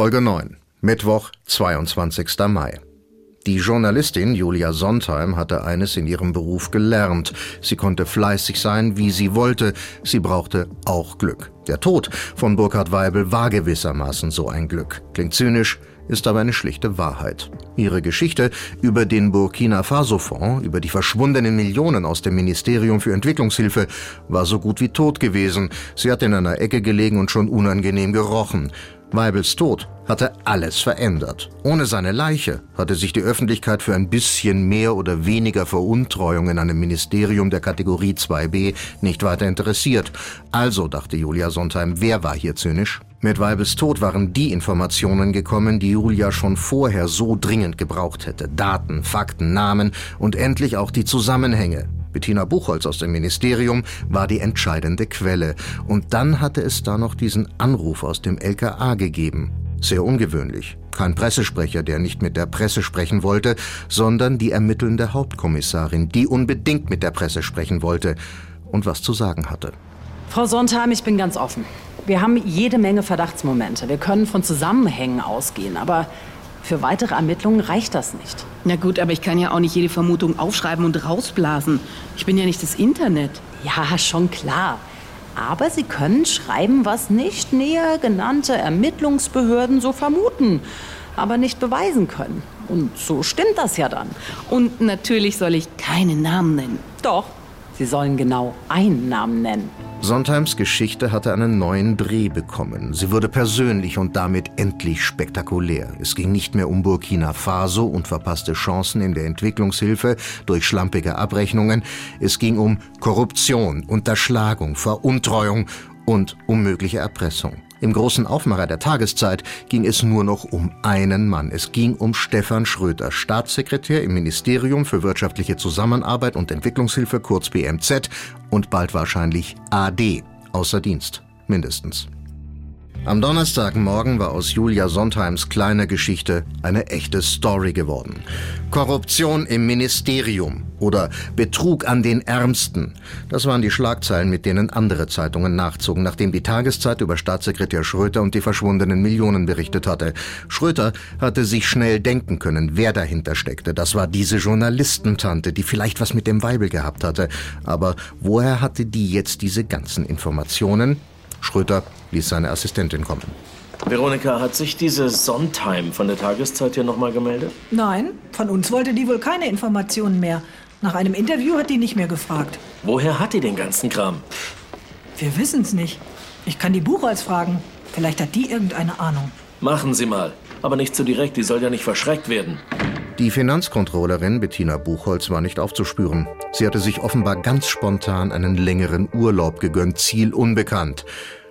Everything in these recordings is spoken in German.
Folge 9. Mittwoch, 22. Mai. Die Journalistin Julia Sondheim hatte eines in ihrem Beruf gelernt. Sie konnte fleißig sein, wie sie wollte. Sie brauchte auch Glück. Der Tod von Burkhard Weibel war gewissermaßen so ein Glück. Klingt zynisch, ist aber eine schlichte Wahrheit. Ihre Geschichte über den Burkina Faso-Fonds, über die verschwundenen Millionen aus dem Ministerium für Entwicklungshilfe, war so gut wie tot gewesen. Sie hat in einer Ecke gelegen und schon unangenehm gerochen. Weibels Tod hatte alles verändert. Ohne seine Leiche hatte sich die Öffentlichkeit für ein bisschen mehr oder weniger Veruntreuung in einem Ministerium der Kategorie 2b nicht weiter interessiert. Also, dachte Julia Sondheim, wer war hier zynisch? Mit Weibels Tod waren die Informationen gekommen, die Julia schon vorher so dringend gebraucht hätte. Daten, Fakten, Namen und endlich auch die Zusammenhänge. Bettina Buchholz aus dem Ministerium war die entscheidende Quelle. Und dann hatte es da noch diesen Anruf aus dem LKA gegeben. Sehr ungewöhnlich. Kein Pressesprecher, der nicht mit der Presse sprechen wollte, sondern die ermittelnde Hauptkommissarin, die unbedingt mit der Presse sprechen wollte und was zu sagen hatte. Frau Sondheim, ich bin ganz offen. Wir haben jede Menge Verdachtsmomente. Wir können von Zusammenhängen ausgehen, aber für weitere Ermittlungen reicht das nicht. Na gut, aber ich kann ja auch nicht jede Vermutung aufschreiben und rausblasen. Ich bin ja nicht das Internet. Ja, schon klar. Aber Sie können schreiben, was nicht näher genannte Ermittlungsbehörden so vermuten, aber nicht beweisen können. Und so stimmt das ja dann. Und natürlich soll ich keinen Namen nennen. Doch, Sie sollen genau einen Namen nennen. Sondheims Geschichte hatte einen neuen Dreh bekommen. Sie wurde persönlich und damit endlich spektakulär. Es ging nicht mehr um Burkina Faso und verpasste Chancen in der Entwicklungshilfe durch schlampige Abrechnungen. Es ging um Korruption, Unterschlagung, Veruntreuung und um mögliche Erpressung. Im großen Aufmacher der Tageszeit ging es nur noch um einen Mann. Es ging um Stefan Schröter, Staatssekretär im Ministerium für wirtschaftliche Zusammenarbeit und Entwicklungshilfe, kurz BMZ, und bald wahrscheinlich AD, außer Dienst, mindestens. Am Donnerstagmorgen war aus Julia Sondheims kleiner Geschichte eine echte Story geworden. Korruption im Ministerium oder Betrug an den Ärmsten. Das waren die Schlagzeilen, mit denen andere Zeitungen nachzogen, nachdem die Tageszeit über Staatssekretär Schröter und die verschwundenen Millionen berichtet hatte. Schröter hatte sich schnell denken können, wer dahinter steckte. Das war diese Journalistentante, die vielleicht was mit dem Weibel gehabt hatte. Aber woher hatte die jetzt diese ganzen Informationen? Schröter ließ seine Assistentin kommen. Veronika, hat sich diese Sondheim von der Tageszeit hier nochmal gemeldet? Nein, von uns wollte die wohl keine Informationen mehr. Nach einem Interview hat die nicht mehr gefragt. Woher hat die den ganzen Kram? Wir wissen's nicht. Ich kann die Buchholz fragen. Vielleicht hat die irgendeine Ahnung. Machen Sie mal. Aber nicht zu direkt, die soll ja nicht verschreckt werden. Die Finanzkontrollerin Bettina Buchholz war nicht aufzuspüren. Sie hatte sich offenbar ganz spontan einen längeren Urlaub gegönnt, Ziel unbekannt.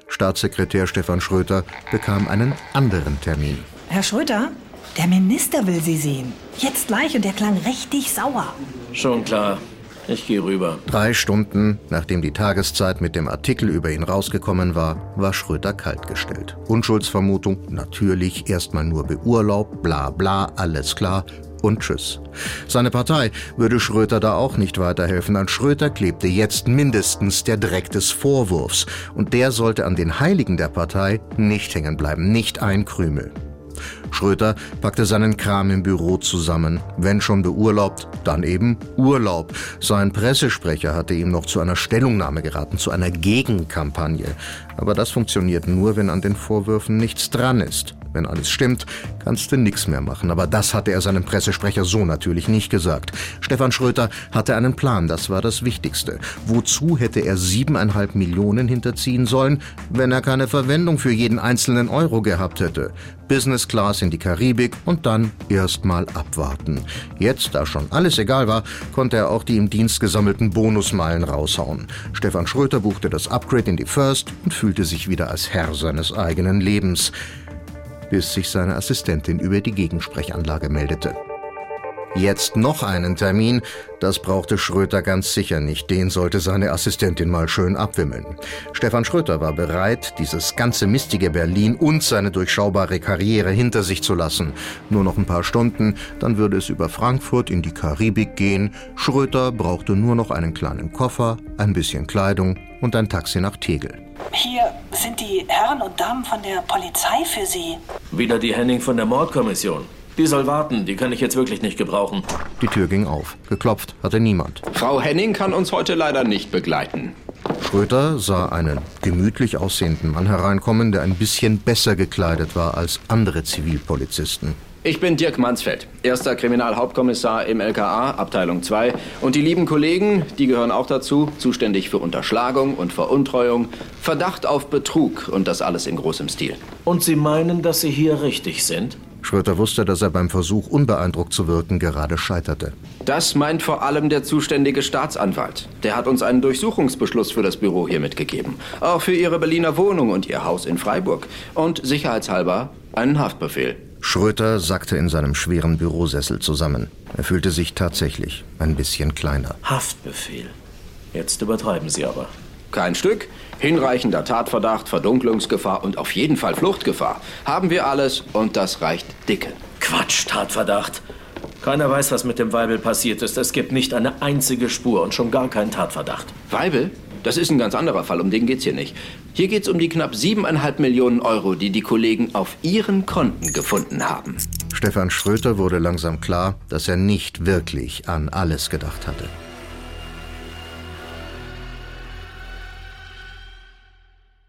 Staatssekretär Stefan Schröter bekam einen anderen Termin. Herr Schröter, der Minister will Sie sehen. Jetzt gleich und der klang richtig sauer. Schon klar. Ich gehe rüber. Drei Stunden, nachdem die Tageszeit mit dem Artikel über ihn rausgekommen war, war Schröter kaltgestellt. Unschuldsvermutung, natürlich erstmal nur beurlaubt, bla bla, alles klar und tschüss. Seine Partei würde Schröter da auch nicht weiterhelfen. An Schröter klebte jetzt mindestens der Dreck des Vorwurfs. Und der sollte an den Heiligen der Partei nicht hängen bleiben, nicht ein Krümel. Schröter packte seinen Kram im Büro zusammen. Wenn schon beurlaubt, dann eben Urlaub. Sein Pressesprecher hatte ihm noch zu einer Stellungnahme geraten, zu einer Gegenkampagne. Aber das funktioniert nur, wenn an den Vorwürfen nichts dran ist. Wenn alles stimmt, kannst du nichts mehr machen. Aber das hatte er seinem Pressesprecher so natürlich nicht gesagt. Stefan Schröter hatte einen Plan, das war das Wichtigste. Wozu hätte er siebeneinhalb Millionen hinterziehen sollen, wenn er keine Verwendung für jeden einzelnen Euro gehabt hätte? Business Class in die Karibik und dann erstmal abwarten. Jetzt, da schon alles egal war, konnte er auch die im Dienst gesammelten Bonusmeilen raushauen. Stefan Schröter buchte das Upgrade in die First und fühlte sich wieder als Herr seines eigenen Lebens bis sich seine Assistentin über die Gegensprechanlage meldete. Jetzt noch einen Termin, das brauchte Schröter ganz sicher nicht. Den sollte seine Assistentin mal schön abwimmeln. Stefan Schröter war bereit, dieses ganze mistige Berlin und seine durchschaubare Karriere hinter sich zu lassen. Nur noch ein paar Stunden, dann würde es über Frankfurt in die Karibik gehen. Schröter brauchte nur noch einen kleinen Koffer, ein bisschen Kleidung und ein Taxi nach Tegel. Hier sind die Herren und Damen von der Polizei für Sie. Wieder die Henning von der Mordkommission. Die soll warten, die kann ich jetzt wirklich nicht gebrauchen. Die Tür ging auf. Geklopft hatte niemand. Frau Henning kann uns heute leider nicht begleiten. Schröter sah einen gemütlich aussehenden Mann hereinkommen, der ein bisschen besser gekleidet war als andere Zivilpolizisten. Ich bin Dirk Mansfeld, erster Kriminalhauptkommissar im LKA, Abteilung 2. Und die lieben Kollegen, die gehören auch dazu, zuständig für Unterschlagung und Veruntreuung, Verdacht auf Betrug und das alles in großem Stil. Und Sie meinen, dass Sie hier richtig sind? Schröter wusste, dass er beim Versuch, unbeeindruckt zu wirken, gerade scheiterte. Das meint vor allem der zuständige Staatsanwalt. Der hat uns einen Durchsuchungsbeschluss für das Büro hier mitgegeben. Auch für Ihre Berliner Wohnung und Ihr Haus in Freiburg. Und sicherheitshalber einen Haftbefehl. Schröter sackte in seinem schweren Bürosessel zusammen. Er fühlte sich tatsächlich ein bisschen kleiner. Haftbefehl. Jetzt übertreiben Sie aber. Kein Stück. Hinreichender Tatverdacht, Verdunklungsgefahr und auf jeden Fall Fluchtgefahr. Haben wir alles und das reicht dicke. Quatsch, Tatverdacht. Keiner weiß, was mit dem Weibel passiert ist. Es gibt nicht eine einzige Spur und schon gar keinen Tatverdacht. Weibel? Das ist ein ganz anderer Fall, um den geht's hier nicht. Hier geht's um die knapp siebeneinhalb Millionen Euro, die die Kollegen auf ihren Konten gefunden haben. Stefan Schröter wurde langsam klar, dass er nicht wirklich an alles gedacht hatte.